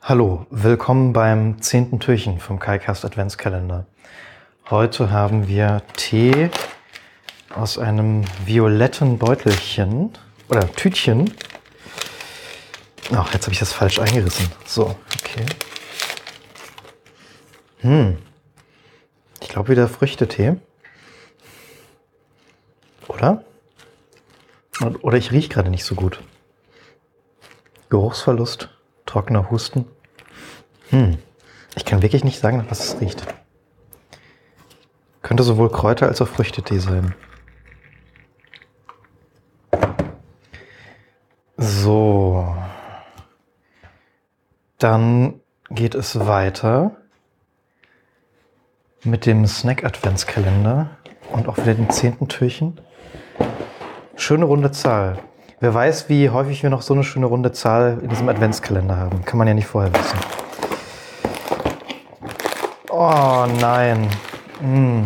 Hallo, willkommen beim zehnten Türchen vom KaiCast Adventskalender. Heute haben wir Tee aus einem violetten Beutelchen oder Tütchen. Ach, jetzt habe ich das falsch eingerissen. So, okay. Hm. Ich glaube wieder Früchtetee. Oder? Oder ich rieche gerade nicht so gut. Geruchsverlust, trockener Husten. Hm. Ich kann wirklich nicht sagen, nach was es riecht. Könnte sowohl Kräuter als auch Früchtetee sein. So. Dann geht es weiter mit dem Snack-Adventskalender und auch wieder den zehnten Türchen. Schöne runde Zahl. Wer weiß, wie häufig wir noch so eine schöne runde Zahl in diesem Adventskalender haben. Kann man ja nicht vorher wissen. Oh nein. Mm.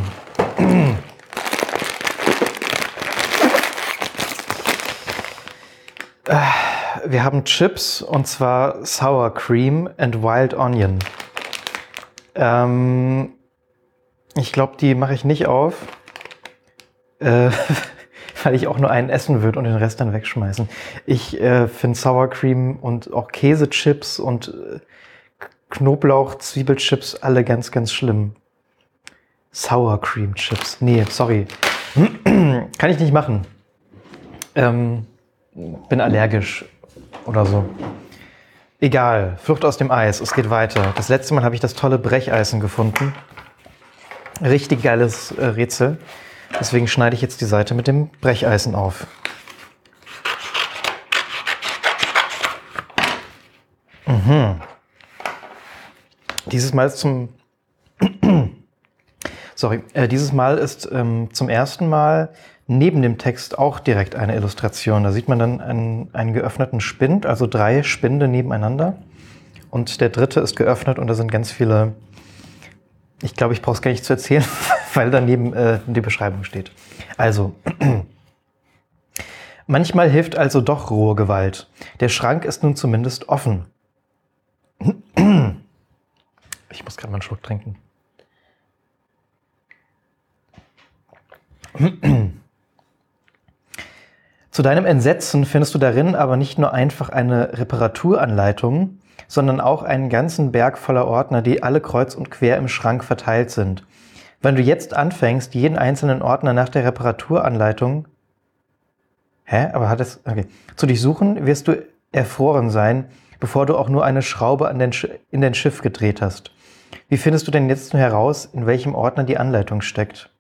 Wir haben Chips und zwar Sour Cream and Wild Onion. Ähm, ich glaube, die mache ich nicht auf, äh, weil ich auch nur einen essen würde und den Rest dann wegschmeißen. Ich äh, finde Sour Cream und auch Käsechips und äh, Knoblauch, Zwiebelchips alle ganz, ganz schlimm. Sour Cream Chips. Nee, sorry. Kann ich nicht machen. Ähm, bin allergisch oder so. Egal, Flucht aus dem Eis, es geht weiter. Das letzte Mal habe ich das tolle Brecheisen gefunden. Richtig geiles äh, Rätsel. Deswegen schneide ich jetzt die Seite mit dem Brecheisen auf. Mhm. Dieses Mal ist zum Sorry, äh, dieses Mal ist ähm, zum ersten Mal neben dem Text auch direkt eine Illustration. Da sieht man dann einen, einen geöffneten Spind, also drei Spinde nebeneinander. Und der dritte ist geöffnet und da sind ganz viele ich glaube, ich brauche es gar nicht zu erzählen, weil daneben äh, die Beschreibung steht. Also, manchmal hilft also doch rohe Gewalt. Der Schrank ist nun zumindest offen. Ich muss gerade mal einen Schluck trinken. Zu deinem Entsetzen findest du darin aber nicht nur einfach eine Reparaturanleitung, sondern auch einen ganzen Berg voller Ordner, die alle kreuz und quer im Schrank verteilt sind. Wenn du jetzt anfängst, jeden einzelnen Ordner nach der Reparaturanleitung Hä? Aber hat es. Okay. Zu durchsuchen, wirst du erfroren sein, bevor du auch nur eine Schraube an den in dein Schiff gedreht hast. Wie findest du denn jetzt nur heraus, in welchem Ordner die Anleitung steckt?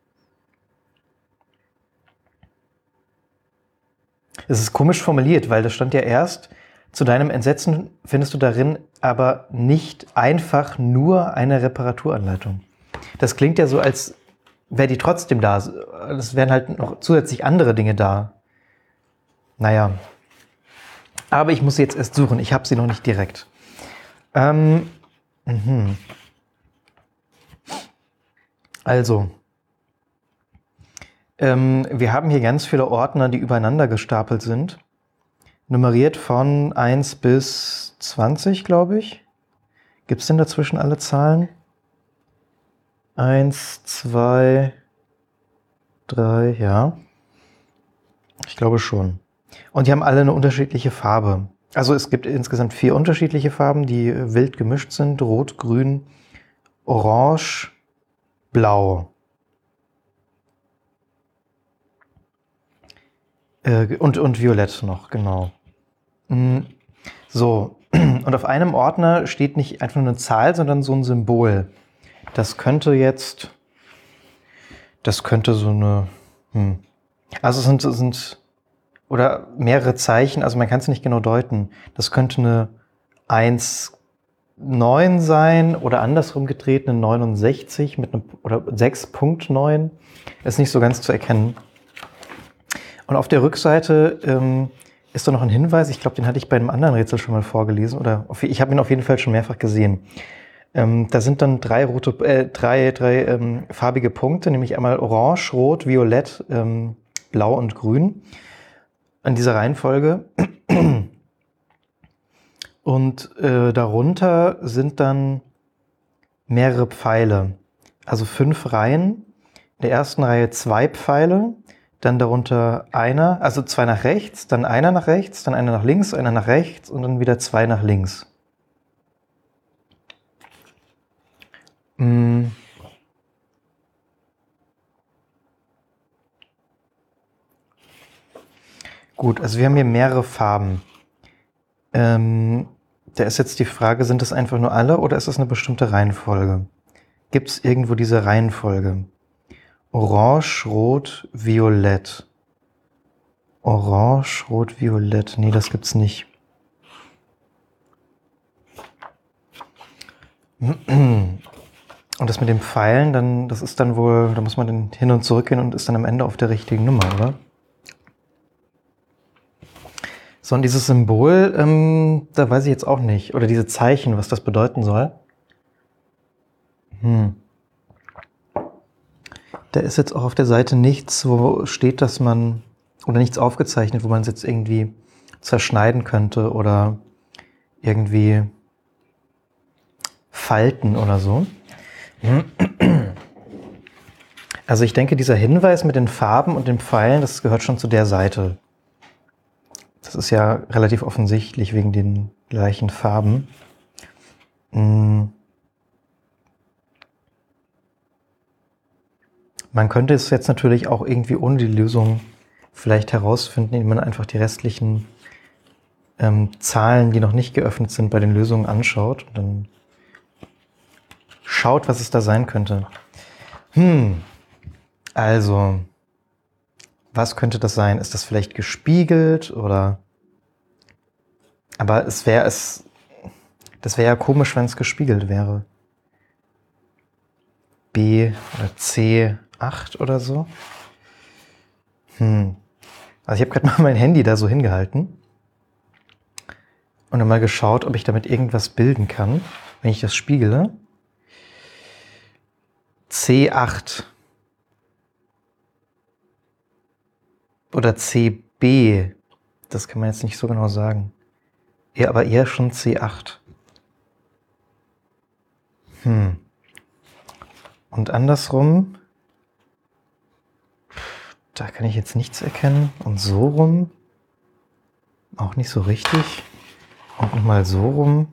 Es ist komisch formuliert, weil das stand ja erst, zu deinem Entsetzen findest du darin aber nicht einfach nur eine Reparaturanleitung. Das klingt ja so, als wäre die trotzdem da. Es wären halt noch zusätzlich andere Dinge da. Naja. Aber ich muss sie jetzt erst suchen. Ich habe sie noch nicht direkt. Ähm, mh. Also, ähm, wir haben hier ganz viele Ordner, die übereinander gestapelt sind nummeriert von 1 bis 20, glaube ich. Gibt es denn dazwischen alle Zahlen? 1, 2, 3, ja. Ich glaube schon. Und die haben alle eine unterschiedliche Farbe. Also es gibt insgesamt vier unterschiedliche Farben, die wild gemischt sind. Rot, Grün, Orange, Blau. Äh, und, und Violett noch, genau. Mm, so, und auf einem Ordner steht nicht einfach nur eine Zahl, sondern so ein Symbol. Das könnte jetzt, das könnte so eine, hm. also es sind, sind, oder mehrere Zeichen, also man kann es nicht genau deuten. Das könnte eine 1, 9 sein oder andersrum gedreht eine 69 mit einem, oder 6.9. Ist nicht so ganz zu erkennen. Und auf der Rückseite ähm, ist da noch ein Hinweis? Ich glaube, den hatte ich bei einem anderen Rätsel schon mal vorgelesen oder auf, ich habe ihn auf jeden Fall schon mehrfach gesehen. Ähm, da sind dann drei rote, äh, drei, drei ähm, farbige Punkte, nämlich einmal Orange, Rot, Violett, ähm, Blau und Grün. An dieser Reihenfolge. Und äh, darunter sind dann mehrere Pfeile. Also fünf Reihen. In der ersten Reihe zwei Pfeile, dann darunter einer, also zwei nach rechts, dann einer nach rechts, dann einer nach links, einer nach rechts und dann wieder zwei nach links. Hm. Gut, also wir haben hier mehrere Farben. Ähm, da ist jetzt die Frage, sind das einfach nur alle oder ist das eine bestimmte Reihenfolge? Gibt es irgendwo diese Reihenfolge? Orange, Rot, Violett. Orange, Rot, Violett. Nee, das gibt's nicht. Und das mit dem Pfeilen, dann, das ist dann wohl, da muss man dann hin und zurück gehen und ist dann am Ende auf der richtigen Nummer, oder? So, und dieses Symbol, ähm, da weiß ich jetzt auch nicht. Oder diese Zeichen, was das bedeuten soll. Hm. Da ist jetzt auch auf der Seite nichts, wo steht, dass man, oder nichts aufgezeichnet, wo man es jetzt irgendwie zerschneiden könnte oder irgendwie falten oder so. Also ich denke, dieser Hinweis mit den Farben und den Pfeilen, das gehört schon zu der Seite. Das ist ja relativ offensichtlich wegen den gleichen Farben. Hm. Man könnte es jetzt natürlich auch irgendwie ohne die Lösung vielleicht herausfinden, indem man einfach die restlichen ähm, Zahlen, die noch nicht geöffnet sind, bei den Lösungen anschaut und dann schaut, was es da sein könnte. Hm, also, was könnte das sein? Ist das vielleicht gespiegelt oder? Aber es wäre es, das wäre ja komisch, wenn es gespiegelt wäre. B oder C 8 oder so. Hm. Also ich habe gerade mal mein Handy da so hingehalten und dann mal geschaut, ob ich damit irgendwas bilden kann, wenn ich das spiegele. C8 oder CB, das kann man jetzt nicht so genau sagen. Ja, aber eher schon C8. Hm. Und andersrum da kann ich jetzt nichts erkennen. Und so rum auch nicht so richtig. Und nochmal so rum.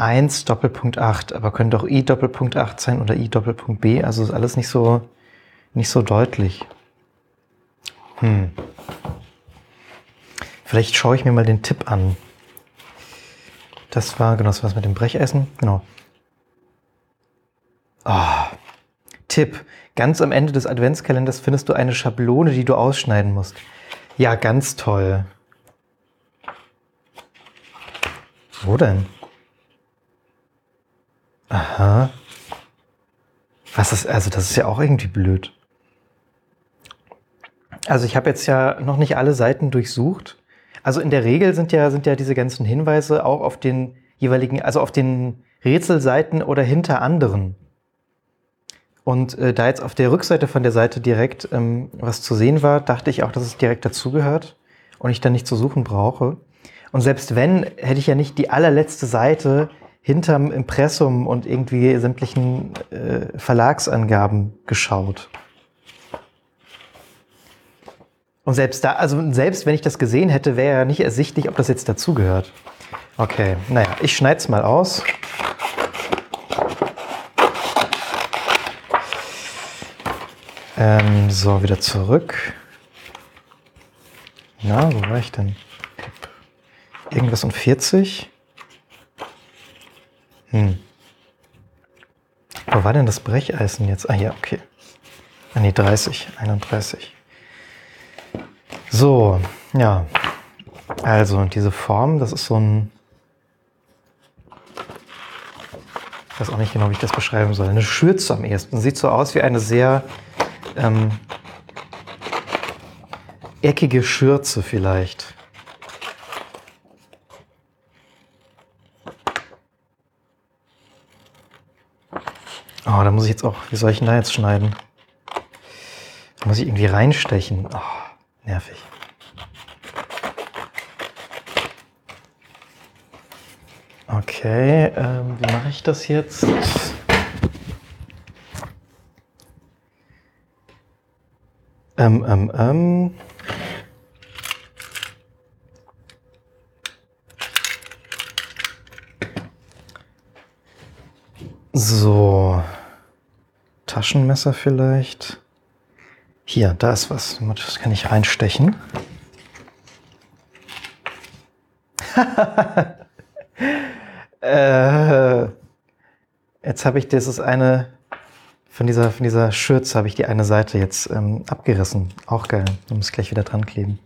1 Doppelpunkt 8, aber könnte auch i Doppelpunkt 8 sein oder i Doppelpunkt b. Also ist alles nicht so, nicht so deutlich. Hm. Vielleicht schaue ich mir mal den Tipp an. Das war, genau, das war mit dem Brecheisen. Genau. Ah, Tipp. Ganz am Ende des Adventskalenders findest du eine Schablone, die du ausschneiden musst. Ja, ganz toll. Wo denn? Aha. Was ist, also das ist ja auch irgendwie blöd. Also ich habe jetzt ja noch nicht alle Seiten durchsucht. Also in der Regel sind ja, sind ja diese ganzen Hinweise auch auf den jeweiligen, also auf den Rätselseiten oder hinter anderen. Und äh, da jetzt auf der Rückseite von der Seite direkt ähm, was zu sehen war, dachte ich auch, dass es direkt dazugehört und ich dann nicht zu suchen brauche. Und selbst wenn, hätte ich ja nicht die allerletzte Seite hinterm Impressum und irgendwie sämtlichen äh, Verlagsangaben geschaut. Und selbst da, also selbst wenn ich das gesehen hätte, wäre ja nicht ersichtlich, ob das jetzt dazugehört. Okay, naja, ich schneide es mal aus. Ähm, so, wieder zurück. Na, wo war ich denn? Irgendwas um 40? Hm. Wo war denn das Brecheisen jetzt? Ah ja, okay. Ah nee, 30, 31. So, ja. Also, diese Form, das ist so ein. Ich weiß auch nicht genau, wie ich das beschreiben soll. Eine Schürze am ehesten. Sieht so aus wie eine sehr ähm, eckige Schürze vielleicht. Oh, da muss ich jetzt auch, wie soll ich denn da jetzt schneiden? Da muss ich irgendwie reinstechen. Oh, nervig. Okay, ähm, wie mache ich das jetzt? Ähm, ähm, ähm. Taschenmesser vielleicht. Hier, da ist was. Das kann ich reinstechen. äh, jetzt habe ich dieses eine, von dieser, von dieser Schürze habe ich die eine Seite jetzt ähm, abgerissen. Auch geil. Du musst gleich wieder dran kleben.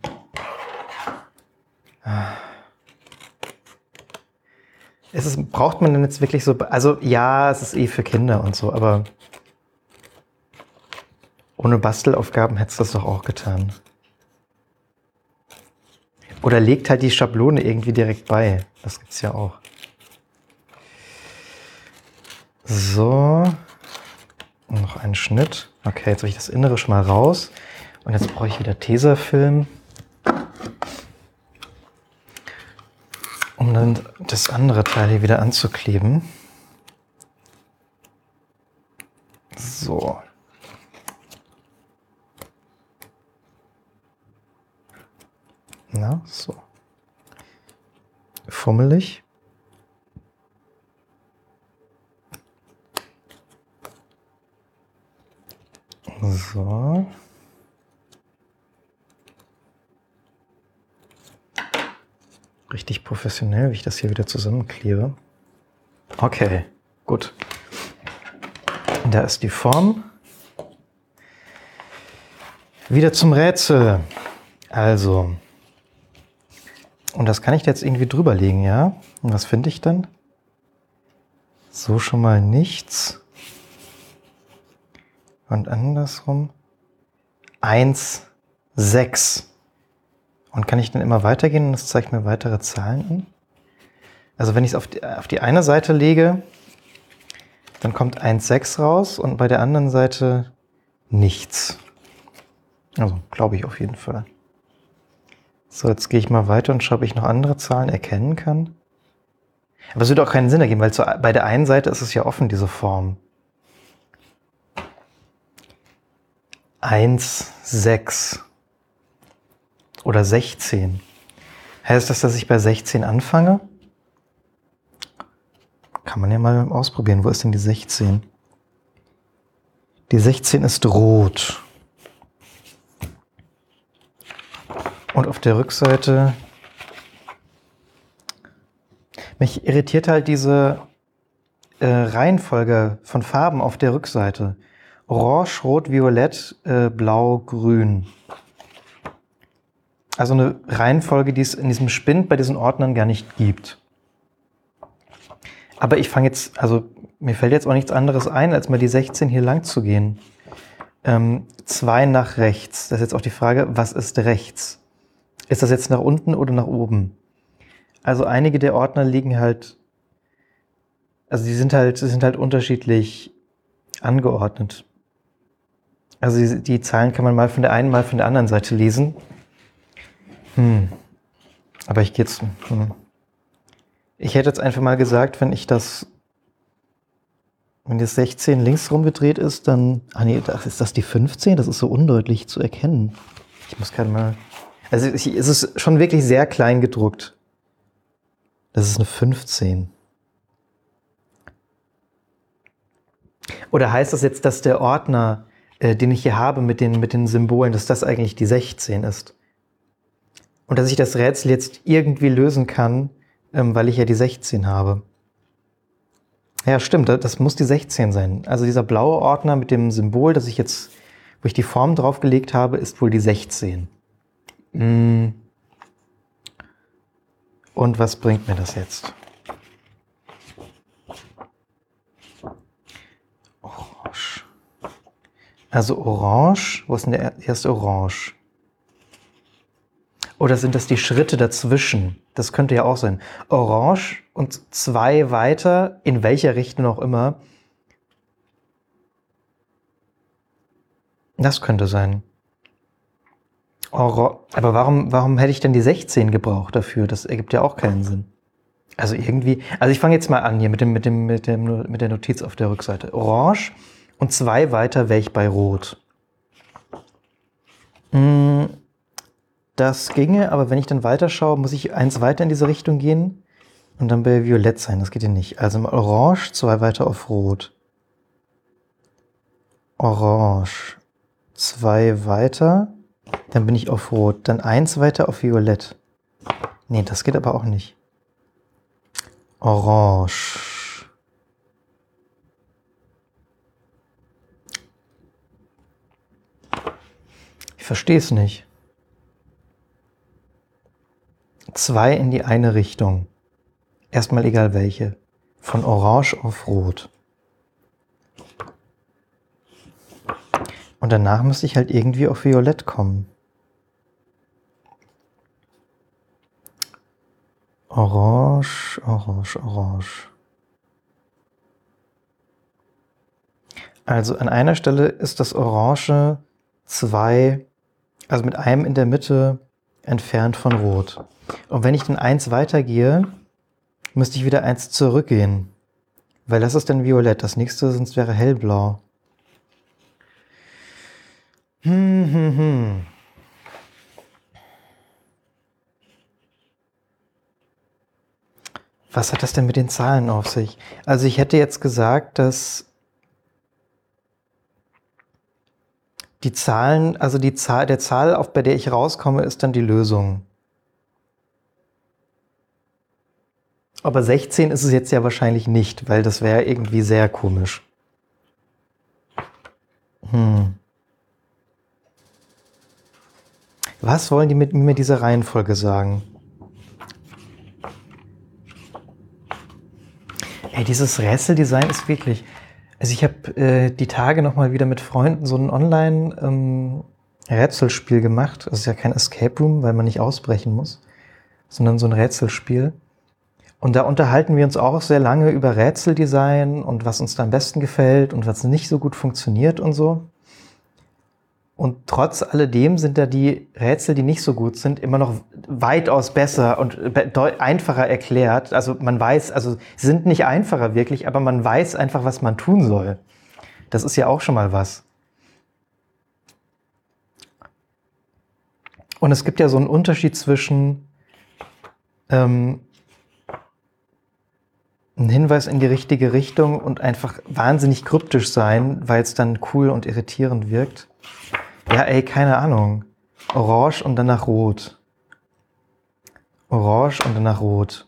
Ist es, braucht man denn jetzt wirklich so, also ja, es ist eh für Kinder und so, aber ohne Bastelaufgaben hättest du das doch auch getan. Oder legt halt die Schablone irgendwie direkt bei. Das gibt's ja auch. So. Noch einen Schnitt. Okay, jetzt habe ich das Innere schon mal raus. Und jetzt brauche ich wieder Tesafilm. Um dann das andere Teil hier wieder anzukleben. So. Na, so. Fummelig. So. Richtig professionell, wie ich das hier wieder zusammenklebe. Okay, gut. Da ist die Form. Wieder zum Rätsel. Also, und das kann ich jetzt irgendwie drüberlegen, ja? Und was finde ich dann? So schon mal nichts. Und andersrum. 1, 6. Und kann ich dann immer weitergehen und das zeigt mir weitere Zahlen an? Also wenn ich es auf die, auf die eine Seite lege, dann kommt 1, 6 raus und bei der anderen Seite nichts. Also glaube ich auf jeden Fall. So, jetzt gehe ich mal weiter und schaue, ob ich noch andere Zahlen erkennen kann. Aber es würde auch keinen Sinn ergeben, weil zu, bei der einen Seite ist es ja offen, diese Form. 1, 6 oder 16. Heißt das, dass ich bei 16 anfange? Kann man ja mal ausprobieren. Wo ist denn die 16? Die 16 ist rot. Und auf der Rückseite, mich irritiert halt diese äh, Reihenfolge von Farben auf der Rückseite. Orange, Rot, Violett, äh, Blau, Grün. Also eine Reihenfolge, die es in diesem Spind bei diesen Ordnern gar nicht gibt. Aber ich fange jetzt, also mir fällt jetzt auch nichts anderes ein, als mal die 16 hier lang zu gehen. Ähm, zwei nach rechts. Das ist jetzt auch die Frage, was ist rechts? Ist das jetzt nach unten oder nach oben? Also einige der Ordner liegen halt, also die sind halt, sind halt unterschiedlich angeordnet. Also die, die Zahlen kann man mal von der einen, mal von der anderen Seite lesen. Hm. Aber ich gehe jetzt. Hm. Ich hätte jetzt einfach mal gesagt, wenn ich das, wenn das 16 links rumgedreht ist, dann, ah nee, ist das die 15? Das ist so undeutlich zu erkennen. Ich muss gerade mal also es ist schon wirklich sehr klein gedruckt. Das ist eine 15. Oder heißt das jetzt, dass der Ordner, äh, den ich hier habe mit den, mit den Symbolen, dass das eigentlich die 16 ist? Und dass ich das Rätsel jetzt irgendwie lösen kann, ähm, weil ich ja die 16 habe. Ja, stimmt, das muss die 16 sein. Also dieser blaue Ordner mit dem Symbol, das ich jetzt, wo ich die Form draufgelegt habe, ist wohl die 16. Mm. Und was bringt mir das jetzt? Orange. Also Orange, wo ist denn der erste Orange? Oder sind das die Schritte dazwischen? Das könnte ja auch sein. Orange und zwei weiter, in welcher Richtung auch immer. Das könnte sein. Aber warum, warum hätte ich denn die 16 gebraucht dafür? Das ergibt ja auch keinen Sinn. Also irgendwie, also ich fange jetzt mal an hier mit, dem, mit, dem, mit, dem, mit der Notiz auf der Rückseite. Orange und zwei weiter wäre ich bei Rot. Hm, das ginge, aber wenn ich dann weiterschaue, muss ich eins weiter in diese Richtung gehen und dann bei Violett sein. Das geht ja nicht. Also Orange, zwei weiter auf Rot. Orange, zwei weiter, dann bin ich auf Rot. Dann eins weiter auf Violett. Nee, das geht aber auch nicht. Orange. Ich verstehe es nicht. Zwei in die eine Richtung. Erstmal egal welche. Von Orange auf Rot. Und danach müsste ich halt irgendwie auf Violett kommen. Orange, orange, orange. Also an einer Stelle ist das Orange zwei, also mit einem in der Mitte entfernt von Rot. Und wenn ich dann eins weitergehe, müsste ich wieder eins zurückgehen. Weil das ist dann Violett. Das nächste sonst wäre hellblau. Hm, hm, hm. Was hat das denn mit den Zahlen auf sich? Also ich hätte jetzt gesagt, dass die Zahlen, also die Zahl, der Zahl, auf bei der ich rauskomme, ist dann die Lösung. Aber 16 ist es jetzt ja wahrscheinlich nicht, weil das wäre irgendwie sehr komisch. Hm. Was wollen die mit mir mit dieser Reihenfolge sagen? Ey, dieses Rätseldesign ist wirklich. Also ich habe äh, die Tage noch mal wieder mit Freunden so ein Online-Rätselspiel ähm, gemacht. Das ist ja kein Escape Room, weil man nicht ausbrechen muss, sondern so ein Rätselspiel. Und da unterhalten wir uns auch sehr lange über Rätseldesign und was uns da am besten gefällt und was nicht so gut funktioniert und so. Und trotz alledem sind da die Rätsel, die nicht so gut sind, immer noch weitaus besser und einfacher erklärt. Also man weiß, also sind nicht einfacher wirklich, aber man weiß einfach, was man tun soll. Das ist ja auch schon mal was. Und es gibt ja so einen Unterschied zwischen ähm, ein Hinweis in die richtige Richtung und einfach wahnsinnig kryptisch sein, weil es dann cool und irritierend wirkt. Ja, ey, keine Ahnung. Orange und danach rot. Orange und danach rot.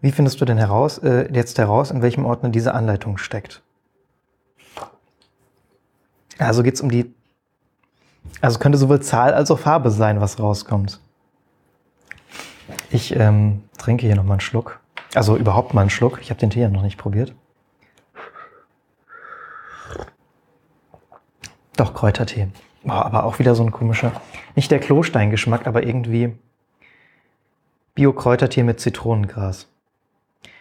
Wie findest du denn heraus, äh, jetzt heraus, in welchem Ordner diese Anleitung steckt? Also geht es um die, also könnte sowohl Zahl als auch Farbe sein, was rauskommt. Ich ähm, trinke hier nochmal einen Schluck. Also überhaupt mal einen Schluck. Ich habe den Tee ja noch nicht probiert. Doch, Kräutertee. Boah, aber auch wieder so ein komischer, nicht der Klosteingeschmack, aber irgendwie Bio-Kräutertee mit Zitronengras.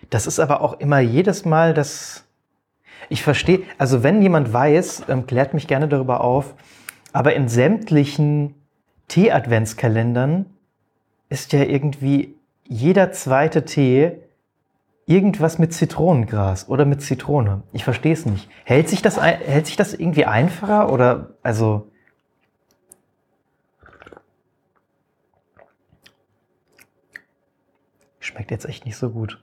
Das ist aber auch immer jedes Mal das. Ich verstehe, also wenn jemand weiß, ähm, klärt mich gerne darüber auf, aber in sämtlichen Tee-Adventskalendern ist ja irgendwie jeder zweite Tee irgendwas mit Zitronengras oder mit Zitrone. Ich verstehe es nicht. Hält sich das, hält sich das irgendwie einfacher oder also schmeckt jetzt echt nicht so gut.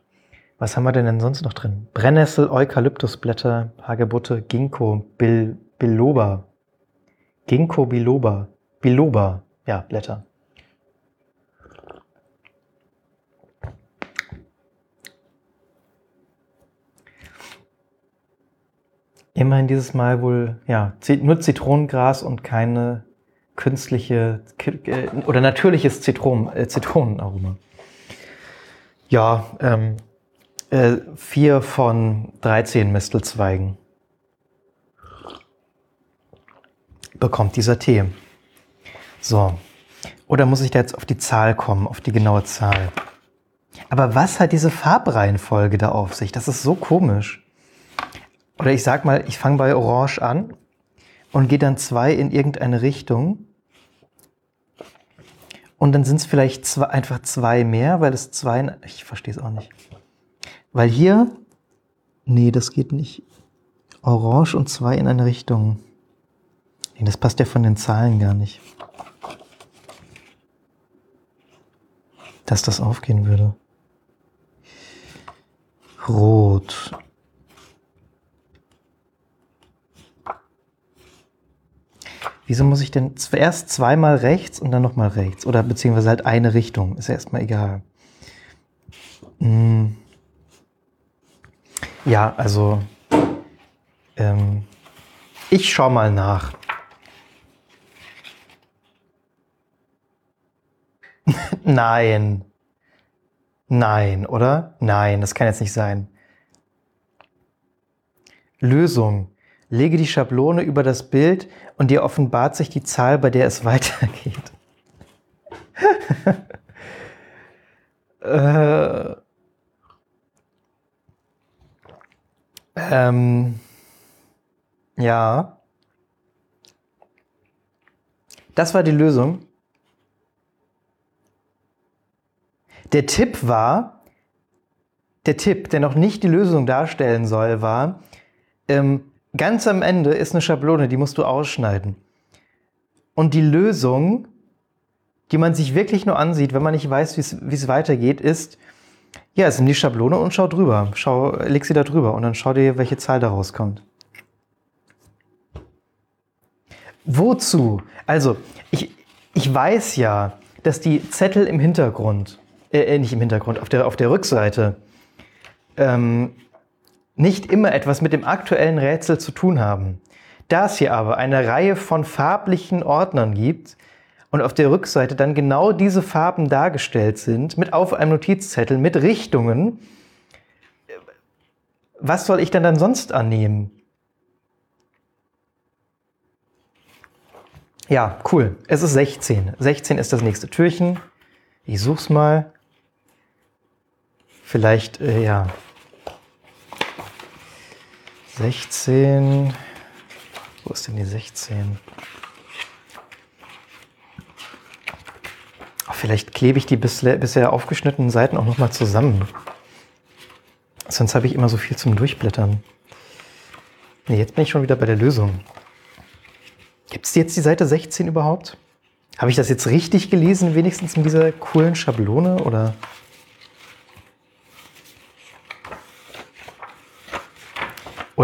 Was haben wir denn, denn sonst noch drin? Brennnessel, Eukalyptusblätter, Hagebutte, Ginkgo, Bil, Biloba. Ginkgo biloba. Biloba, ja, Blätter. Immerhin dieses Mal wohl, ja, nur Zitronengras und keine künstliche äh, oder natürliches Zitronen, äh, Zitronenaroma. Ja, ähm, äh, vier von 13 Mistelzweigen bekommt dieser Tee. So. Oder muss ich da jetzt auf die Zahl kommen, auf die genaue Zahl? Aber was hat diese Farbreihenfolge da auf sich? Das ist so komisch. Oder ich sag mal, ich fange bei Orange an und gehe dann zwei in irgendeine Richtung. Und dann sind es vielleicht zwei, einfach zwei mehr, weil es zwei. Ich verstehe es auch nicht. Weil hier. Nee, das geht nicht. Orange und zwei in eine Richtung. Nee, das passt ja von den Zahlen gar nicht. Dass das aufgehen würde. Rot. Wieso muss ich denn zuerst zweimal rechts und dann nochmal rechts? Oder beziehungsweise halt eine Richtung. Ist ja erstmal egal. Hm. Ja, also ähm, ich schau mal nach. Nein. Nein, oder? Nein, das kann jetzt nicht sein. Lösung. Lege die Schablone über das Bild und dir offenbart sich die Zahl, bei der es weitergeht. äh, ähm, ja. Das war die Lösung. Der Tipp war, der Tipp, der noch nicht die Lösung darstellen soll, war, ähm, ganz am Ende ist eine Schablone, die musst du ausschneiden. Und die Lösung, die man sich wirklich nur ansieht, wenn man nicht weiß, wie es weitergeht, ist, ja, es ist die Schablone und schau drüber. Schau, leg sie da drüber und dann schau dir, welche Zahl da rauskommt. Wozu? Also, ich, ich weiß ja, dass die Zettel im Hintergrund, äh, äh, nicht im Hintergrund, auf der, auf der Rückseite, ähm, nicht immer etwas mit dem aktuellen Rätsel zu tun haben. Da es hier aber eine Reihe von farblichen Ordnern gibt und auf der Rückseite dann genau diese Farben dargestellt sind, mit auf einem Notizzettel, mit Richtungen, was soll ich dann dann sonst annehmen? Ja, cool. Es ist 16. 16 ist das nächste Türchen. Ich such's mal. Vielleicht, äh, ja. 16. Wo ist denn die 16? Oh, vielleicht klebe ich die bisher, bisher aufgeschnittenen Seiten auch nochmal zusammen. Sonst habe ich immer so viel zum Durchblättern. Nee, jetzt bin ich schon wieder bei der Lösung. Gibt es jetzt die Seite 16 überhaupt? Habe ich das jetzt richtig gelesen, wenigstens in dieser coolen Schablone? Oder?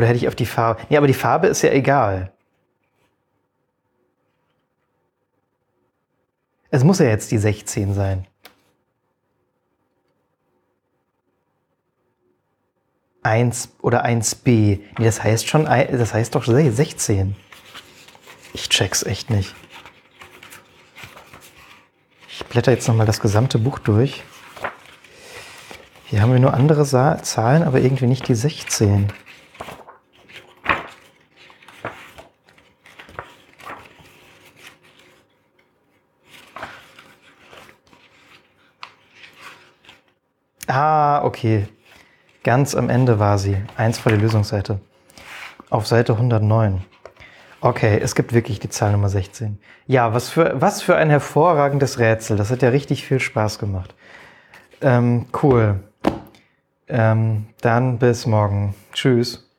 Oder hätte ich auf die Farbe. Nee, aber die Farbe ist ja egal. Es muss ja jetzt die 16 sein. Eins oder 1b. Nee, das heißt schon, das heißt doch 16. Ich check's echt nicht. Ich blätter jetzt nochmal das gesamte Buch durch. Hier haben wir nur andere Zahlen, aber irgendwie nicht die 16. Okay. Ganz am Ende war sie. Eins vor der Lösungsseite. Auf Seite 109. Okay, es gibt wirklich die Zahl Nummer 16. Ja, was für, was für ein hervorragendes Rätsel. Das hat ja richtig viel Spaß gemacht. Ähm, cool. Ähm, dann bis morgen. Tschüss.